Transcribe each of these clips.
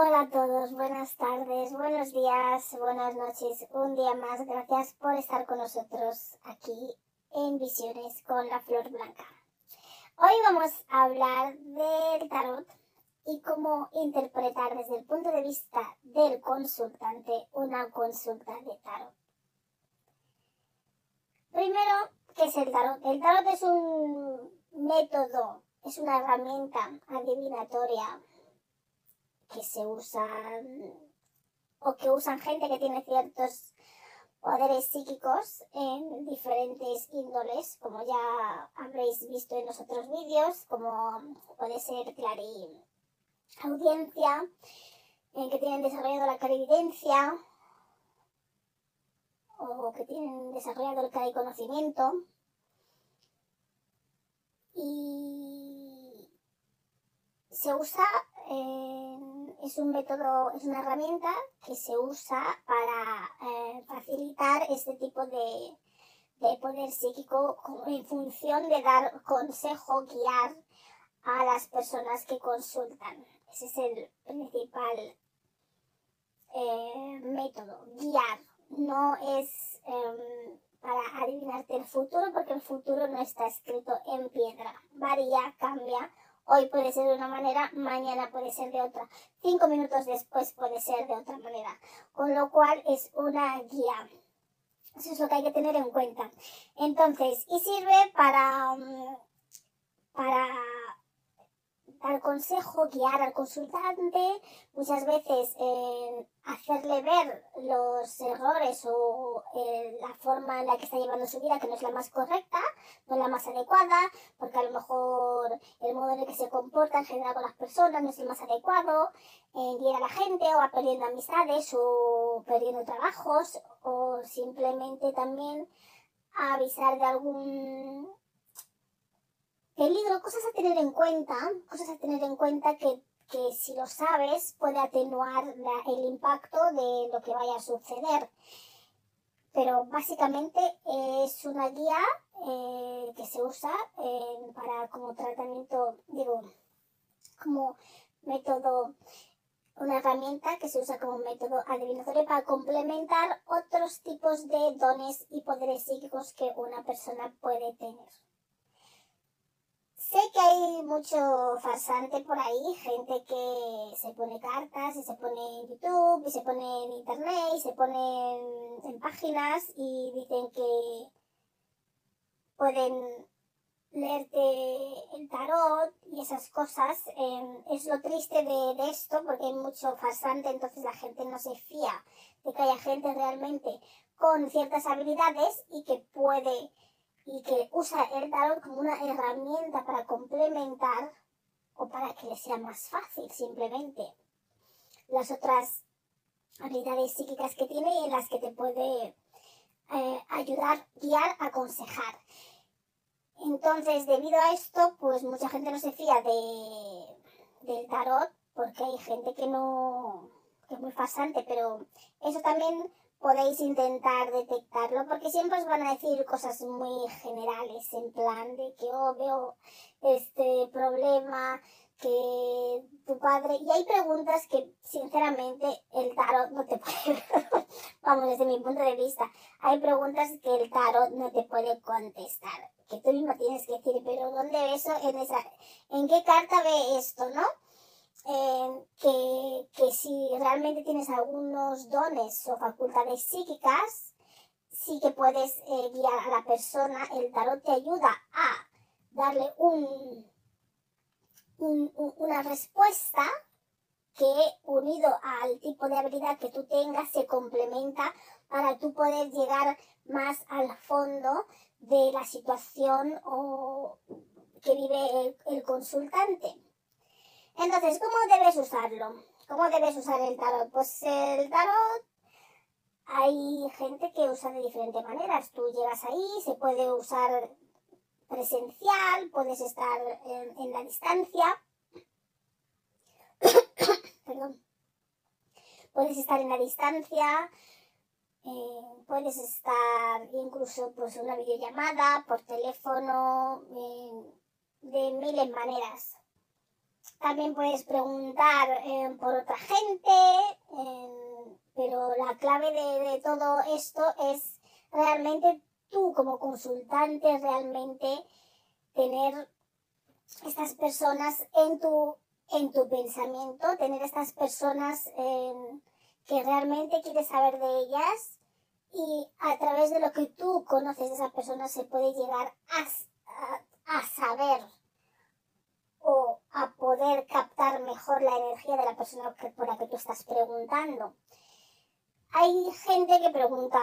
Hola a todos, buenas tardes, buenos días, buenas noches, un día más. Gracias por estar con nosotros aquí en Visiones con la Flor Blanca. Hoy vamos a hablar del tarot y cómo interpretar desde el punto de vista del consultante una consulta de tarot. Primero, ¿qué es el tarot? El tarot es un método, es una herramienta adivinatoria que se usan o que usan gente que tiene ciertos poderes psíquicos en diferentes índoles, como ya habréis visto en los otros vídeos, como puede ser clari audiencia, en que tienen desarrollado la clarividencia o que tienen desarrollado el clariconocimiento. Y se usa es un método, es una herramienta que se usa para eh, facilitar este tipo de, poder psíquico en función de dar consejo, guiar a las personas que consultan. Ese es el principal eh, método, guiar. No es em, para adivinarte el futuro porque el futuro no está escrito en piedra. Varía, cambia Hoy puede ser de una manera, mañana puede ser de otra. Cinco minutos después puede ser de otra manera. Con lo cual es una guía. Eso es lo que hay que tener en cuenta. Entonces, y sirve para, mm, para dar consejo, guiar al consultante, muchas veces eh, hacerle ver los errores o eh, la forma en la que está llevando su vida que no es la más correcta, no es la más adecuada, porque a lo mejor el modo en el que se comporta en general con las personas no es el más adecuado, eh, a la gente o va perdiendo amistades o perdiendo trabajos o simplemente también avisar de algún Peligro, cosas a tener en cuenta, cosas a tener en cuenta que, si lo sabes puede atenuar el impacto de lo que vaya a suceder. Pero básicamente es una guía eh, que se usa eh, para como tratamiento, digo, como método una herramienta que se usa como método adivinatorio para complementar otros tipos de dones y poderes psíquicos que una persona puede tener. Sé que hay mucho farsante por ahí, gente que se pone cartas y se pone en YouTube y se pone en Internet y se pone en, páginas y dicen que pueden leerte el tarot y esas cosas. Em, es lo triste de, de, esto porque hay mucho farsante, entonces la gente no se fía de que haya gente realmente con ciertas habilidades y que puede y que usa el tarot como una herramienta para complementar o para que le sea más fácil simplemente las otras habilidades psíquicas que tiene y en las que te puede eh, ayudar, guiar, aconsejar. Entonces, debido a esto, pues mucha gente no se fía de, del tarot porque hay gente que no, que es muy fasante, pero eso también podéis intentar detectarlo, porque siempre os van a decir cosas muy generales, en plan de que oh, veo este problema, que tu padre, y hay preguntas que sinceramente el tarot no te puede, vamos, desde mi punto de vista, hay preguntas que el tarot no te puede contestar, que tú mismo tienes que decir, pero ¿dónde ves eso? En, esa, ¿En qué carta ve esto, no? Que, que si realmente tienes algunos dones o facultades psíquicas, sí que puedes eh, guiar a la persona. El tarot te ayuda a darle un, una respuesta que unido al tipo de habilidad que tú tengas se complementa para tú poder llegar más al fondo de la situación o que vive el consultante. Entonces, ¿cómo debes usarlo? ¿Cómo debes usar el tarot? Pues el tarot hay gente que usa de diferentes maneras. Tú llegas ahí, se puede usar presencial, puedes estar en, la distancia. Perdón. Puedes estar en la distancia, eh, puedes estar incluso pues una videollamada, por teléfono, eh, de miles maneras. También puedes preguntar eh, por otra gente, pero la clave de, todo esto es realmente tú como consultante, realmente tener estas personas en tu, en tu pensamiento, tener estas personas que realmente quieres saber de ellas y a través de lo que tú conoces de esa persona se puede llegar a, a saber a poder captar mejor la energía de la persona por la que tú estás preguntando. Hay gente que pregunta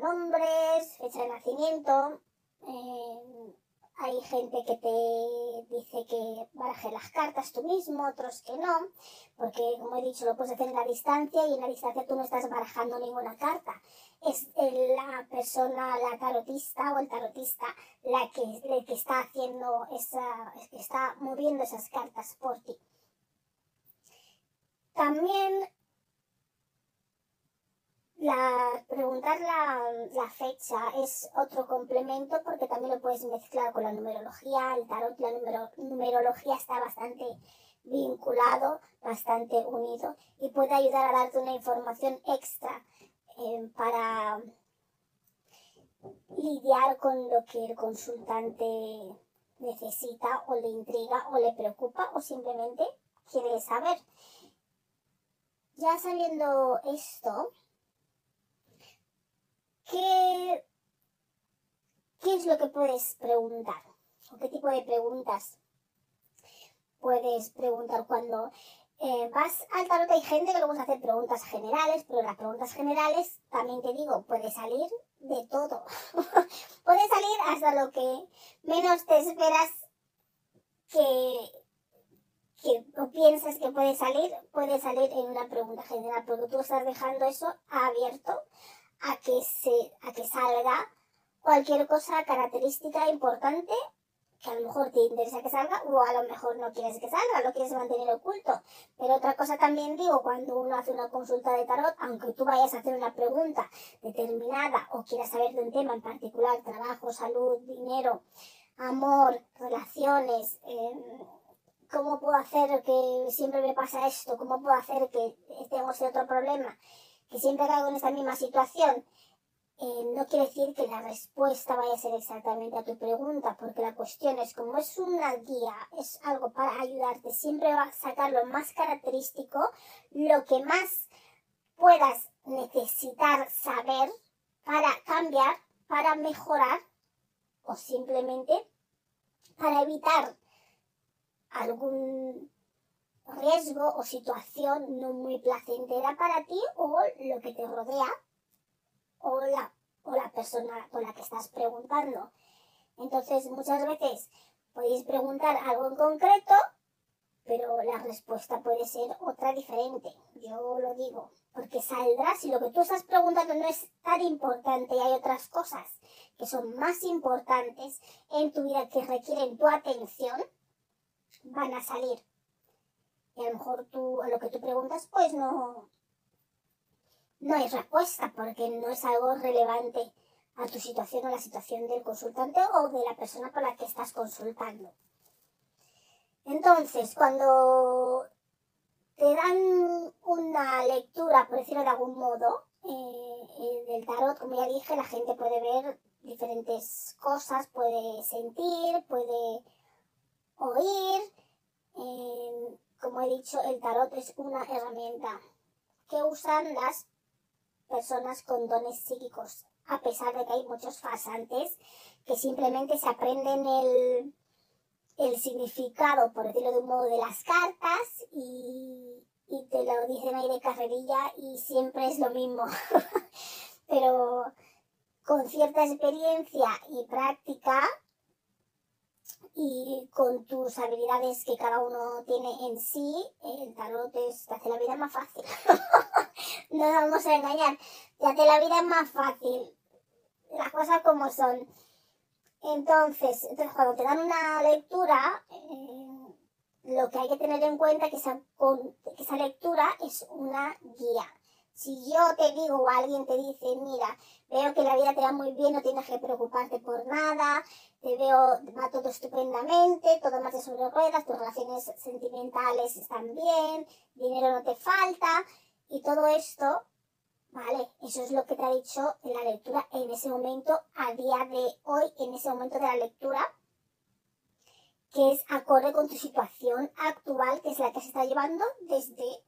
nombres, fecha de nacimiento, eh, hay gente que te dice que baraje las cartas tú mismo, otros que no, porque como he dicho, lo puedes hacer en la distancia y en la distancia tú no estás barajando ninguna carta. Es la persona, la tarotista o el tarotista, la que, que está haciendo esa, que está moviendo esas cartas por ti. También la, preguntar la, fecha es otro complemento porque también lo puedes mezclar con la numerología. El tarot, la numerología está bastante vinculado, bastante unido y puede ayudar a darte una información extra eh, para lidiar con lo que el consultante necesita o le intriga o le preocupa o simplemente quiere saber. Ya sabiendo esto, ¿qué, qué es lo que puedes preguntar? ¿O qué tipo de preguntas puedes preguntar cuando eh, vas al tarot? Hay gente que le gusta hacer preguntas generales, pero las preguntas generales, también te digo, puede salir de todo. puede salir hasta lo que menos te esperas que, que o piensas que puede salir, puede salir en una pregunta general, porque tú estás dejando eso abierto a que, se, a que salga cualquier cosa característica importante que a lo mejor te interesa que salga o a lo mejor no quieres que salga, lo quieres mantener oculto. Pero otra cosa también digo, cuando uno hace una consulta de tarot, aunque tú vayas a hacer una pregunta determinada o quieras saber de un tema en particular, trabajo, salud, dinero, amor, relaciones, em, cómo puedo hacer que siempre me pasa esto, cómo puedo hacer que tengo ese otro problema, que siempre caigo en esta misma situación, eh, no quiere decir que la respuesta vaya a ser exactamente a tu pregunta, porque la cuestión es como es una guía, es algo para ayudarte, siempre va a sacar lo más característico, lo que más puedas necesitar saber para cambiar, para mejorar o simplemente para evitar algún riesgo o situación no muy placentera para ti o lo que te rodea o la, o la persona con la que estás preguntando. Entonces muchas veces podéis preguntar algo en concreto, pero la respuesta puede ser otra diferente. Yo lo digo, porque saldrá si lo que tú estás preguntando no es tan importante y hay otras cosas que son más importantes en tu vida que requieren tu atención, van a salir y a lo mejor tú, a lo que tú preguntas, pues no, no hay respuesta porque no es algo relevante a tu situación o la situación del consultante o de la persona por la que estás consultando. Entonces, cuando te dan una lectura, por decirlo de algún modo, eh, eh, del tarot, como ya dije, la gente puede ver diferentes cosas, puede sentir, puede oír. Eh, como he dicho, el tarot es una herramienta que usan las personas con dones psíquicos, a pesar de que hay muchos fasantes que simplemente se aprenden el, el significado, por decirlo de un modo, de las cartas y, y te lo dicen ahí de carrerilla y siempre es lo mismo. Pero con cierta experiencia y práctica y con tus habilidades que cada uno tiene en sí, el tarot te hace la vida más fácil. no nos vamos a engañar, te hace la vida más fácil. Las cosas como son. Entonces, entonces cuando te dan una lectura, eh, lo que hay que tener en cuenta es que esa, que esa lectura es una guía. Si yo te digo o alguien te dice, mira, veo que la vida te va muy bien, no tienes que preocuparte por nada, te veo, va todo estupendamente, todo de sobre ruedas, tus relaciones sentimentales están bien, dinero no te falta y todo esto, ¿vale? Eso es lo que te ha dicho en la lectura en ese momento, a día de hoy, en ese momento de la lectura, que es acorde con tu situación actual, que es la que se está llevando desde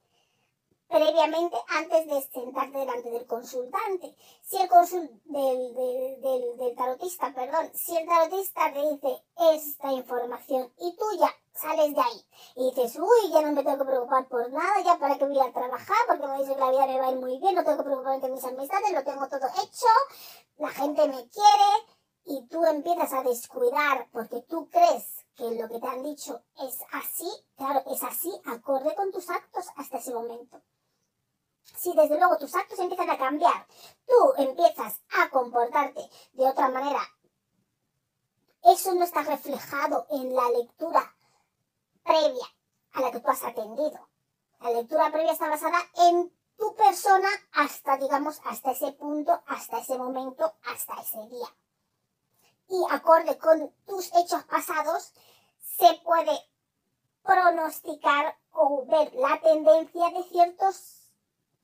previamente antes de sentarte delante del consultante. Si el consul del, del, del, tarotista, perdón, si el tarotista te dice esta información y tú ya sales de ahí y dices, uy, ya no me tengo que preocupar por nada, ya para qué voy a trabajar, porque me dice que la vida me va a ir muy bien, no tengo que preocuparme de mis amistades, lo tengo todo hecho, la gente me quiere y tú empiezas a descuidar porque tú crees que lo que te han dicho es así, claro, es así, acorde con tus actos hasta ese momento si desde luego tus actos empiezan a cambiar, tú empiezas a comportarte de otra manera, eso no está reflejado en la lectura previa a la que tú has atendido. La lectura previa está basada en tu persona hasta, digamos, hasta ese punto, hasta ese momento, hasta ese día. Y acorde con tus hechos pasados, se puede pronosticar o ver la tendencia de ciertos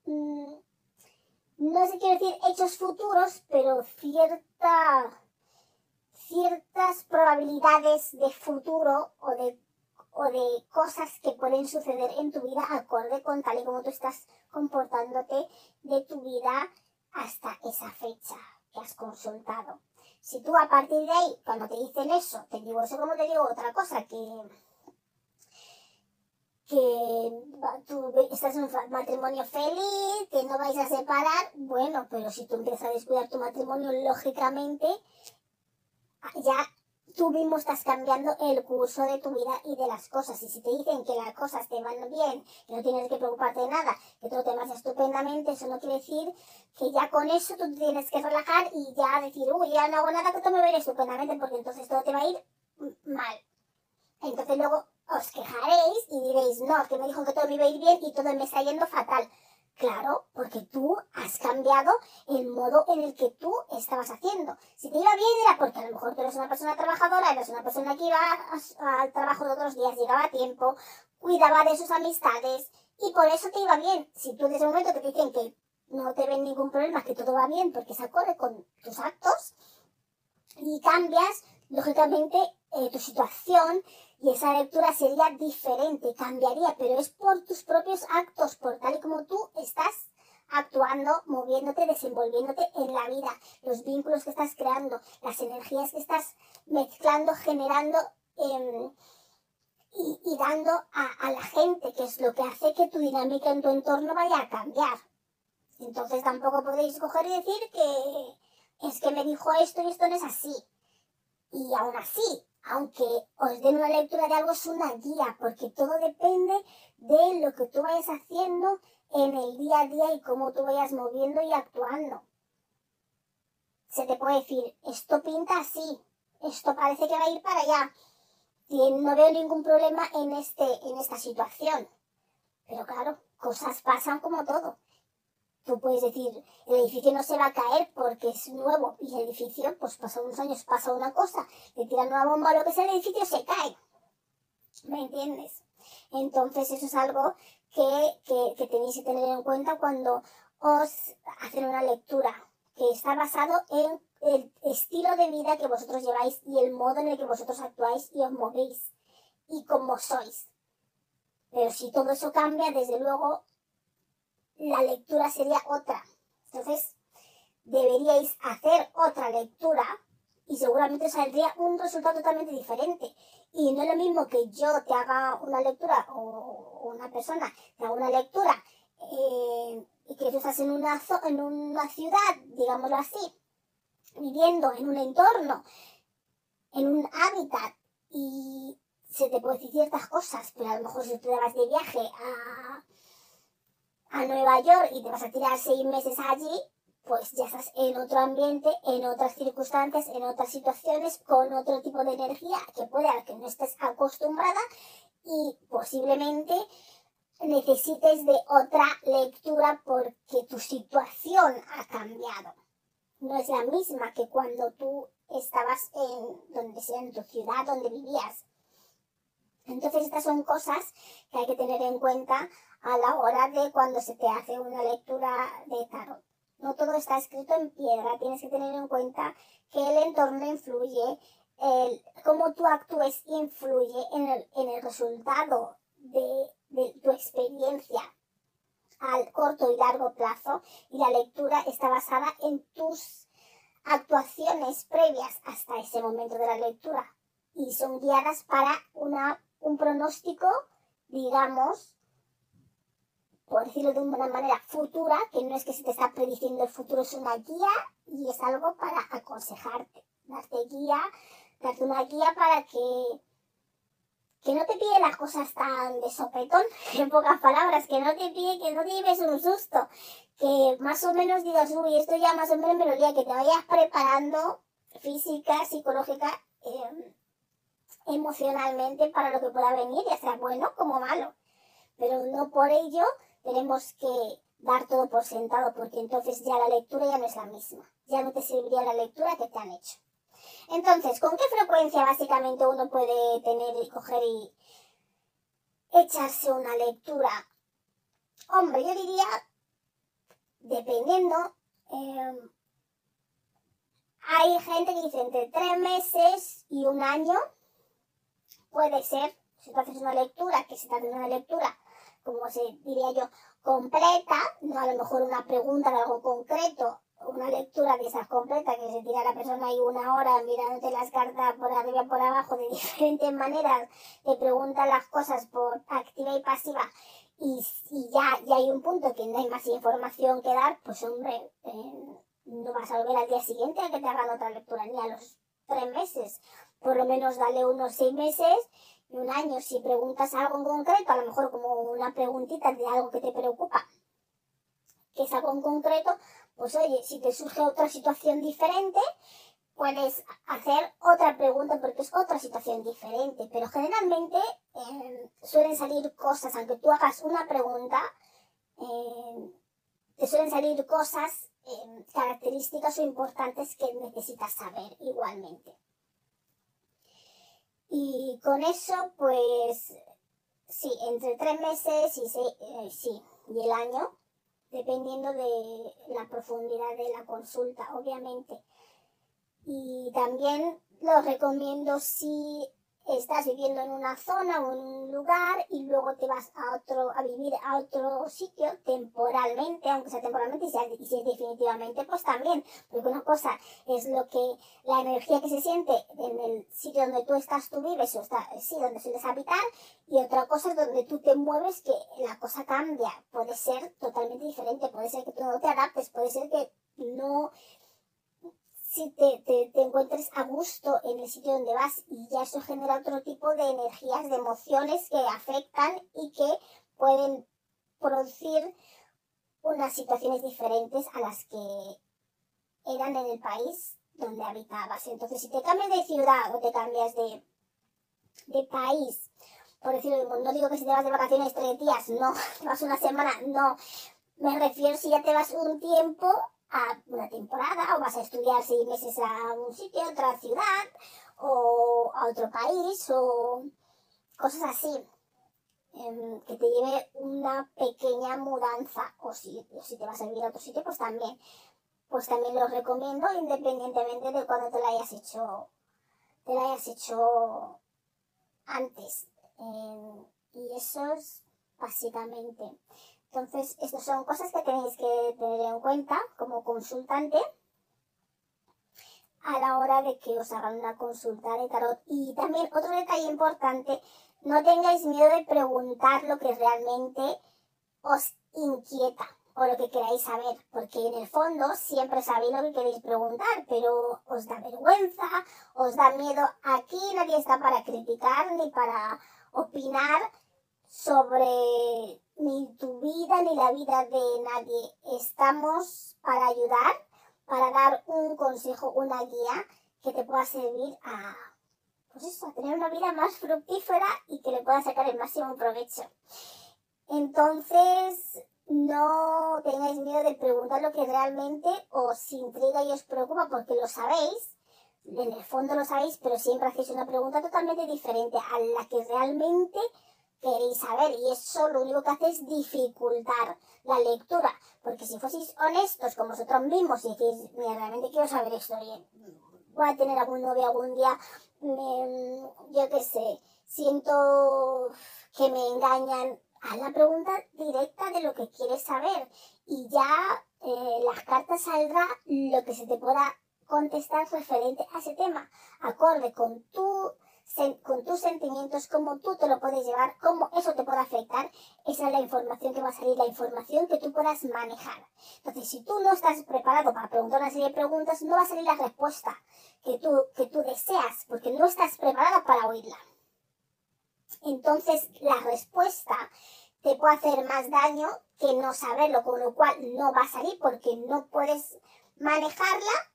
Mm, no sé quiero decir hechos futuros, pero cierta, ciertas probabilidades de futuro o de, o de cosas que pueden suceder en tu vida acorde con tal y como tú estás comportándote de tu vida hasta esa fecha que has consultado. Si tú a partir de ahí, cuando te dicen eso, te digo eso como te digo otra cosa, que que tú estás en un matrimonio feliz, que no vais a separar, bueno, pero si tú empiezas a descuidar tu matrimonio, lógicamente, ya tú mismo estás cambiando el curso de tu vida y de las cosas. Y si te dicen que las cosas te van bien, que no tienes que preocuparte de nada, que todo te marcha estupendamente, eso no quiere decir que ya con eso tú tienes que relajar y ya decir, uy, ya no hago nada, que todo me va a ir estupendamente, porque entonces todo te va a ir mal. Entonces luego os quejaréis y diréis, no, que me dijo que todo me iba a ir bien y todo me está yendo fatal. Claro, porque tú has cambiado el modo en el que tú estabas haciendo. Si te iba bien era porque a lo mejor tú eres una persona trabajadora, eres una persona que iba al trabajo de otros días, llegaba a tiempo, cuidaba de sus amistades y por eso te iba bien. Si tú desde el momento te dicen que no te ven ningún problema, que todo va bien porque se acorde con tus actos y cambias, lógicamente, eh, tu situación y esa lectura sería diferente, cambiaría, pero es por tus propios actos, por tal y como tú estás actuando, moviéndote, desenvolviéndote en la vida, los vínculos que estás creando, las energías que estás mezclando, generando em, y, dando a, a, la gente, que es lo que hace que tu dinámica en tu entorno vaya a cambiar. Entonces tampoco podéis coger y decir que es que me dijo esto y esto no es así. Y aún así, aunque os den una lectura de algo, es una guía, porque todo depende de lo que tú vayas haciendo en el día a día y cómo tú vayas moviendo y actuando. Se te puede decir, esto pinta así, esto parece que va a ir para allá. Y no veo ningún problema en, este, en esta situación. Pero claro, cosas pasan como todo. Tú puedes decir, el edificio no se va a caer porque es nuevo y el edificio, pues pasa unos años, pasa una cosa, le tiran una bomba o lo que sea, el edificio se cae. ¿Me entiendes? Entonces eso es algo que, que, tenéis que tener en cuenta cuando os hacen una lectura, que está basado en el estilo de vida que vosotros lleváis y el modo en el que vosotros actuáis y os movéis y cómo sois. Pero si todo eso cambia, desde luego la lectura sería otra. Entonces, deberíais hacer otra lectura y seguramente saldría un resultado totalmente diferente. Y no es lo mismo que yo te haga una lectura o una persona te haga una lectura eh, y que tú estás en una, en una ciudad, digámoslo así, viviendo en un entorno, en un hábitat y se te puede decir ciertas cosas, pero a lo mejor si tú te vas de viaje a, a Nueva York y te vas a tirar seis meses allí, pues ya estás en otro ambiente, en otras circunstancias, en otras situaciones, con otro tipo de energía que puede a que no estés acostumbrada y posiblemente necesites de otra lectura porque tu situación ha cambiado. No es la misma que cuando tú estabas en donde sea, en tu ciudad, donde vivías. Entonces estas son cosas que hay que tener en cuenta a la hora de cuando se te hace una lectura de tarot. No todo está escrito en piedra, tienes que tener en cuenta que el entorno influye, el, cómo tú actúes influye en el, en el resultado de, de tu experiencia al corto y largo plazo y la lectura está basada en tus actuaciones previas hasta ese momento de la lectura y son guiadas para una, un pronóstico, digamos, por decirlo de una manera futura, que no es que se te está prediciendo el futuro, es una guía y es algo para aconsejarte, darte guía, darte una guía para que que no te pide las cosas tan de sopetón, en pocas palabras, que no te pide que no te lleves un susto, que más o menos digas, uy, esto ya más o menos me lo día, que te vayas preparando física, psicológica, em, emocionalmente para lo que pueda venir, ya sea bueno como malo. Pero no por ello tenemos que dar todo por sentado, porque entonces ya la lectura ya no es la misma, ya no te serviría la lectura que te han hecho. Entonces, ¿con qué frecuencia básicamente uno puede tener y coger y echarse una lectura? Hombre, yo diría, dependiendo, em, hay gente que dice entre tres meses y un año, puede ser, si tú haces una lectura, que se trata de una lectura, como se diría yo, completa, no a lo mejor una pregunta de algo concreto, una lectura de esas completa que se tira la persona ahí una hora mirándote las cartas por arriba y por abajo de diferentes maneras, te pregunta las cosas por activa y pasiva y, ya, ya hay un punto que no hay más información que dar, pues hombre, eh, no vas a volver al día siguiente a que te hagan otra lectura, ni a los tres meses. Por lo menos dale unos seis meses un año. Si preguntas algo en concreto, a lo mejor como una preguntita de algo que te preocupa, que es algo en concreto, pues oye, si te surge otra situación diferente, puedes hacer otra pregunta porque es otra situación diferente. Pero generalmente em, suelen salir cosas, aunque tú hagas una pregunta, em, te suelen salir cosas, em, características o importantes que necesitas saber igualmente. Y con eso, pues, sí, entre tres meses y eh, sí, y el año, dependiendo de la profundidad de la consulta, obviamente. Y también lo recomiendo si estás viviendo en una zona o en un lugar y luego te vas a otro a vivir a otro sitio temporalmente, aunque sea temporalmente y si es definitivamente, pues también, porque una cosa es lo que la energía que se siente en el sitio donde tú estás, tú vives o está, sí, donde sueles habitar y otra cosa es donde tú te mueves que la cosa cambia, puede ser totalmente diferente, puede ser que tú no te adaptes, puede ser que no si te, te, encuentres a gusto en el sitio donde vas y ya eso genera otro tipo de energías, de emociones que afectan y que pueden producir unas situaciones diferentes a las que eran en el país donde habitabas. Entonces, si te cambias de ciudad o te cambias de, de país, por decirlo, no digo que si te vas de vacaciones tres días, no, te vas una semana, no. Me refiero si ya te vas un tiempo, a una temporada o vas a estudiar seis meses a un sitio, a otra ciudad o a otro país o cosas así. Em, que te lleve una pequeña mudanza o si, si te vas a vivir a otro sitio pues también pues también lo recomiendo independientemente de cuando te la hayas hecho te la hayas hecho antes em, y eso es básicamente entonces, estas son cosas que tenéis que tener en cuenta como consultante a la hora de que os hagan una consulta de tarot. Y también otro detalle importante, no tengáis miedo de preguntar lo que realmente os inquieta. o lo que queráis saber, porque en el fondo siempre sabéis lo que queréis preguntar, pero os da vergüenza, os da miedo. Aquí nadie está para criticar ni para opinar sobre ni tu vida ni la vida de nadie. Estamos para ayudar, para dar un consejo, una guía que te pueda servir a, pues tener una vida más fructífera y que le pueda sacar el máximo provecho. Entonces, no tengáis miedo de preguntar lo que realmente os intriga y os preocupa porque lo sabéis, en el fondo lo sabéis, pero siempre hacéis una pregunta totalmente diferente a la que realmente queréis saber y eso lo único que hace es dificultar la lectura, porque si fueseis honestos con vosotros mismos y decís, mira, realmente quiero saber esto, y voy a tener algún novio algún día, yo qué sé, siento que me engañan, haz la pregunta directa de lo que quieres saber y ya eh, las cartas saldrá lo que se te pueda contestar referente a ese tema, acorde con tu con tus sentimientos, cómo tú te lo puedes llevar, cómo eso te puede afectar, esa es la información que va a salir, la información que tú puedas manejar. Entonces, si tú no estás preparado para preguntar una serie de preguntas, no va a salir la respuesta que tú, que tú deseas, porque no estás preparado para oírla. Entonces, la respuesta te puede hacer más daño que no saberlo, con lo cual no va a salir porque no puedes manejarla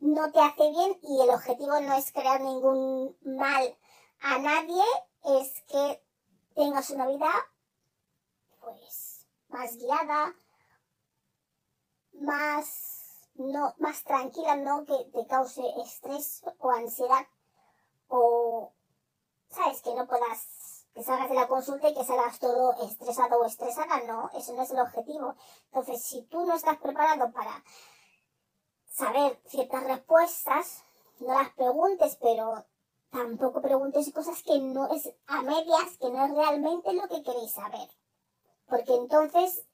no te hace bien y el objetivo no es crear ningún mal a nadie, es que tengas una vida pues más guiada, más no más tranquila, no que te cause estrés o ansiedad o sabes que no puedas que salgas de la consulta y que salgas todo estresado o estresada, no, eso no es el objetivo. Entonces, si tú no estás preparado para saber ciertas respuestas, no las preguntes, pero tampoco preguntes cosas que no es a medias, que no es realmente lo que queréis saber. Porque entonces,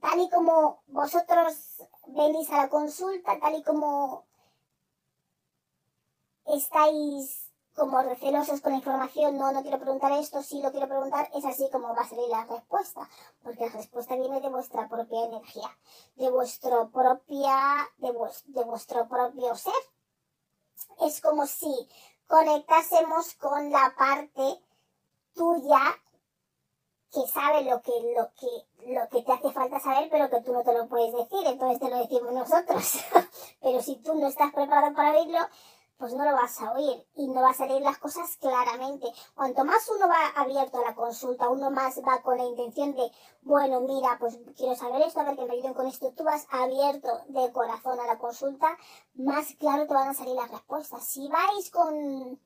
tal y como vosotros venís a la consulta, tal y como estáis como recelosos con la información, no, no quiero preguntar esto, sí lo quiero preguntar, es así como va a salir la respuesta, porque la respuesta viene de vuestra propia energía, de vuestro propia, de, de vuestro propio ser. Es como si conectásemos con la parte tuya que sabe lo que, lo que, lo que te hace falta saber, pero que tú no te lo puedes decir, entonces te lo decimos nosotros. pero si tú no estás preparado para oírlo, pues no lo vas a oír y no va a salir las cosas claramente. Cuanto más uno va abierto a la consulta, uno más va con la intención de, bueno, mira, pues quiero saber esto, a ver qué me ayuden con esto, tú vas abierto de corazón a la consulta, más claro te van a salir las respuestas. Si vais con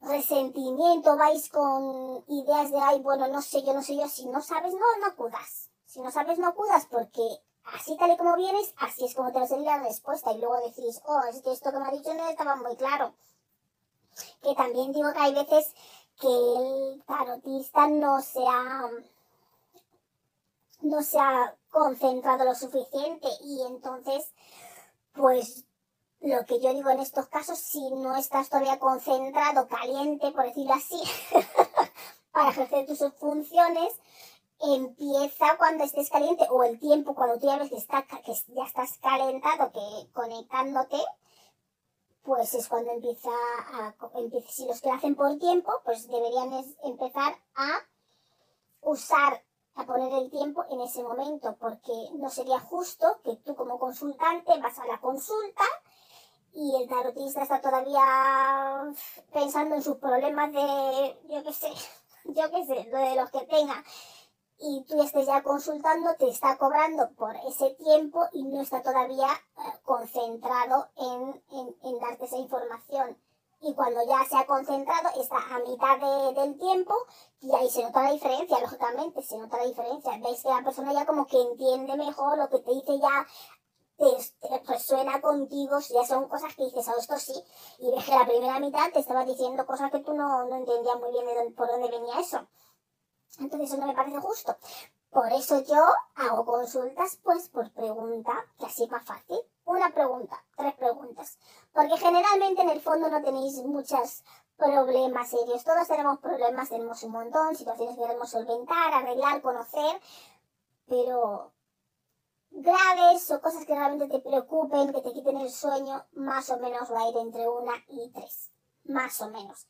resentimiento, vais con ideas de, ay, bueno, no sé yo, no sé yo, si no sabes, no, no acudas. Si no sabes, no acudas porque así tal y como vienes, así es como te va a salir la respuesta. Y luego decís, oh, es que esto que me ha dicho no estaba muy claro. Que también digo que hay veces que el tarotista no se ha, no se ha concentrado lo suficiente y entonces, pues lo que yo digo en estos casos, si no estás todavía concentrado, caliente, por decirlo así, para ejercer tus funciones, empieza cuando estés caliente o el tiempo cuando tú ya ves que, está, que ya estás calentado, que conectándote, pues es cuando empieza a, si los que lo hacen por tiempo, pues deberían empezar a usar, a poner el tiempo en ese momento, porque no sería justo que tú como consultante vas a la consulta y el tarotista está todavía pensando en sus problemas de, yo qué sé, yo qué sé, de los que tenga y tú estés ya consultando, te está cobrando por ese tiempo y no está todavía eh, concentrado en, en, darte esa información. Y cuando ya se ha concentrado, está a mitad del tiempo y ahí se nota la diferencia, lógicamente, se nota la diferencia. Veis que la persona ya como que entiende mejor lo que te dice ya te, resuena contigo, ya son cosas que dices, a oh, esto sí, y ves que la primera mitad te estaba diciendo cosas que tú no, no entendías muy bien de por dónde venía eso. Entonces eso no me parece justo. Por eso yo hago consultas pues por pregunta, que así es más fácil. Una pregunta, tres preguntas. Porque generalmente en el fondo no tenéis muchos problemas serios. Todos tenemos problemas, tenemos un montón, situaciones que queremos solventar, arreglar, conocer. Pero graves o cosas que realmente te preocupen, que te quiten el sueño, más o menos va a ir entre una y tres, más o menos.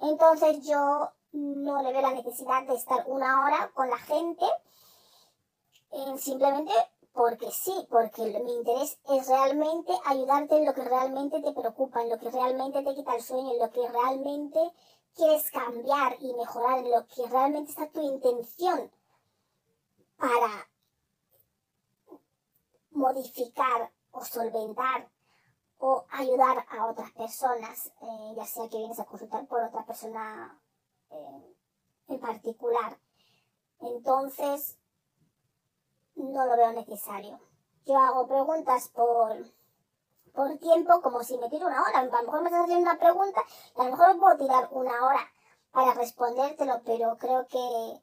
Entonces yo no le veo la necesidad de estar una hora con la gente, eh, simplemente porque sí, porque mi interés es realmente ayudarte en lo que realmente te preocupa, en lo que realmente te quita el sueño, en lo que realmente quieres cambiar y mejorar, en lo que realmente está tu intención para modificar o solventar o ayudar a otras personas, eh, ya sea que vienes a consultar por otra persona eh, en particular. Entonces, no lo veo necesario. Yo hago preguntas por, por tiempo, como si me tiro una hora. A lo mejor me estás haciendo una pregunta y a lo mejor puedo tirar una hora para respondértelo, pero creo que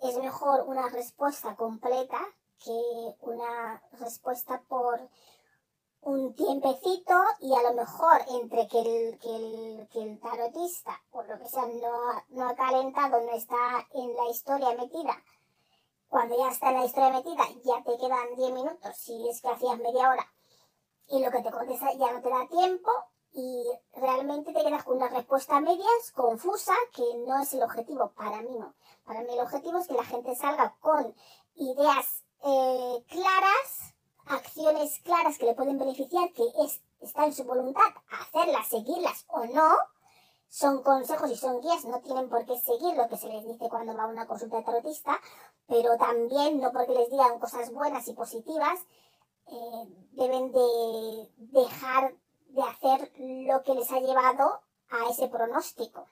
es mejor una respuesta completa que una respuesta por un tiempecito y a lo mejor entre que el, que el, que el tarotista o lo que sea no, no ha calentado, no está en la historia metida, cuando ya está en la historia metida ya te quedan 10 minutos, si es que hacías media hora y lo que te contesta ya no te da tiempo y realmente te quedas con una respuesta a medias, confusa, que no es el objetivo, para mí no. Para mí el objetivo es que la gente salga con ideas eh, claras, acciones claras que le pueden beneficiar, que es, está en su voluntad hacerlas, seguirlas o no, son consejos y son guías, no tienen por qué seguir lo que se les dice cuando va a una consulta de tarotista, pero también no porque les digan cosas buenas y positivas, eh, deben de dejar de hacer lo que les ha llevado a ese pronóstico.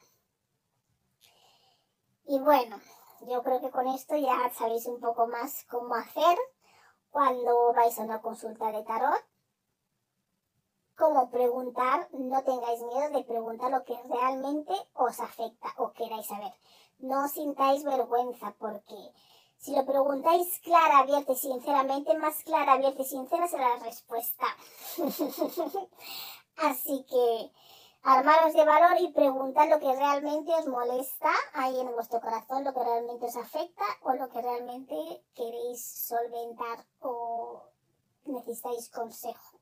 Y bueno, yo creo que con esto ya sabéis un poco más cómo hacer cuando vais a una consulta de tarot. Cómo preguntar, no tengáis miedo de preguntar lo que realmente os afecta o queráis saber. No sintáis vergüenza porque si lo preguntáis clara, abierta y sinceramente, más clara, abierta y sincera será la respuesta. Así que armaros de valor y preguntad lo que realmente os molesta ahí en vuestro corazón, lo que realmente os afecta o lo que realmente queréis solventar o necesitáis consejo.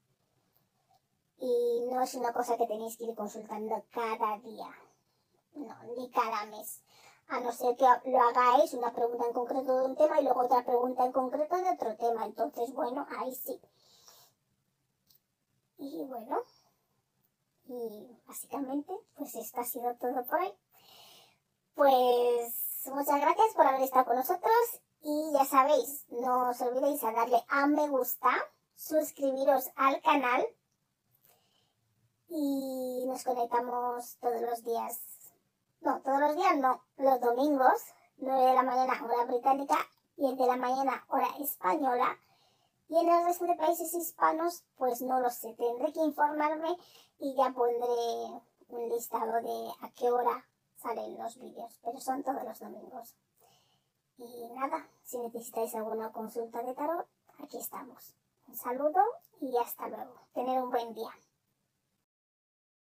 Y no es una cosa que tenéis que ir consultando cada día, no, ni cada mes. A no ser que lo hagáis una pregunta en concreto de un tema y luego otra pregunta en concreto de otro tema. Entonces, bueno, ahí sí. Y bueno. Y básicamente, pues esto ha sido todo por hoy. Pues muchas gracias por haber estado con nosotros y ya sabéis, no os olvidéis a darle a me gusta, suscribiros al canal y nos conectamos todos los días. No, todos los días no, los domingos, 9 de la mañana hora británica, y 10 de la mañana hora española. Y en el resto de países hispanos, pues no lo sé, tendré que informarme y ya pondré un listado de a qué hora salen los vídeos, pero son todos los domingos. Y nada, si necesitáis alguna consulta de tarot, aquí estamos. Un saludo y hasta luego. Tener un buen día.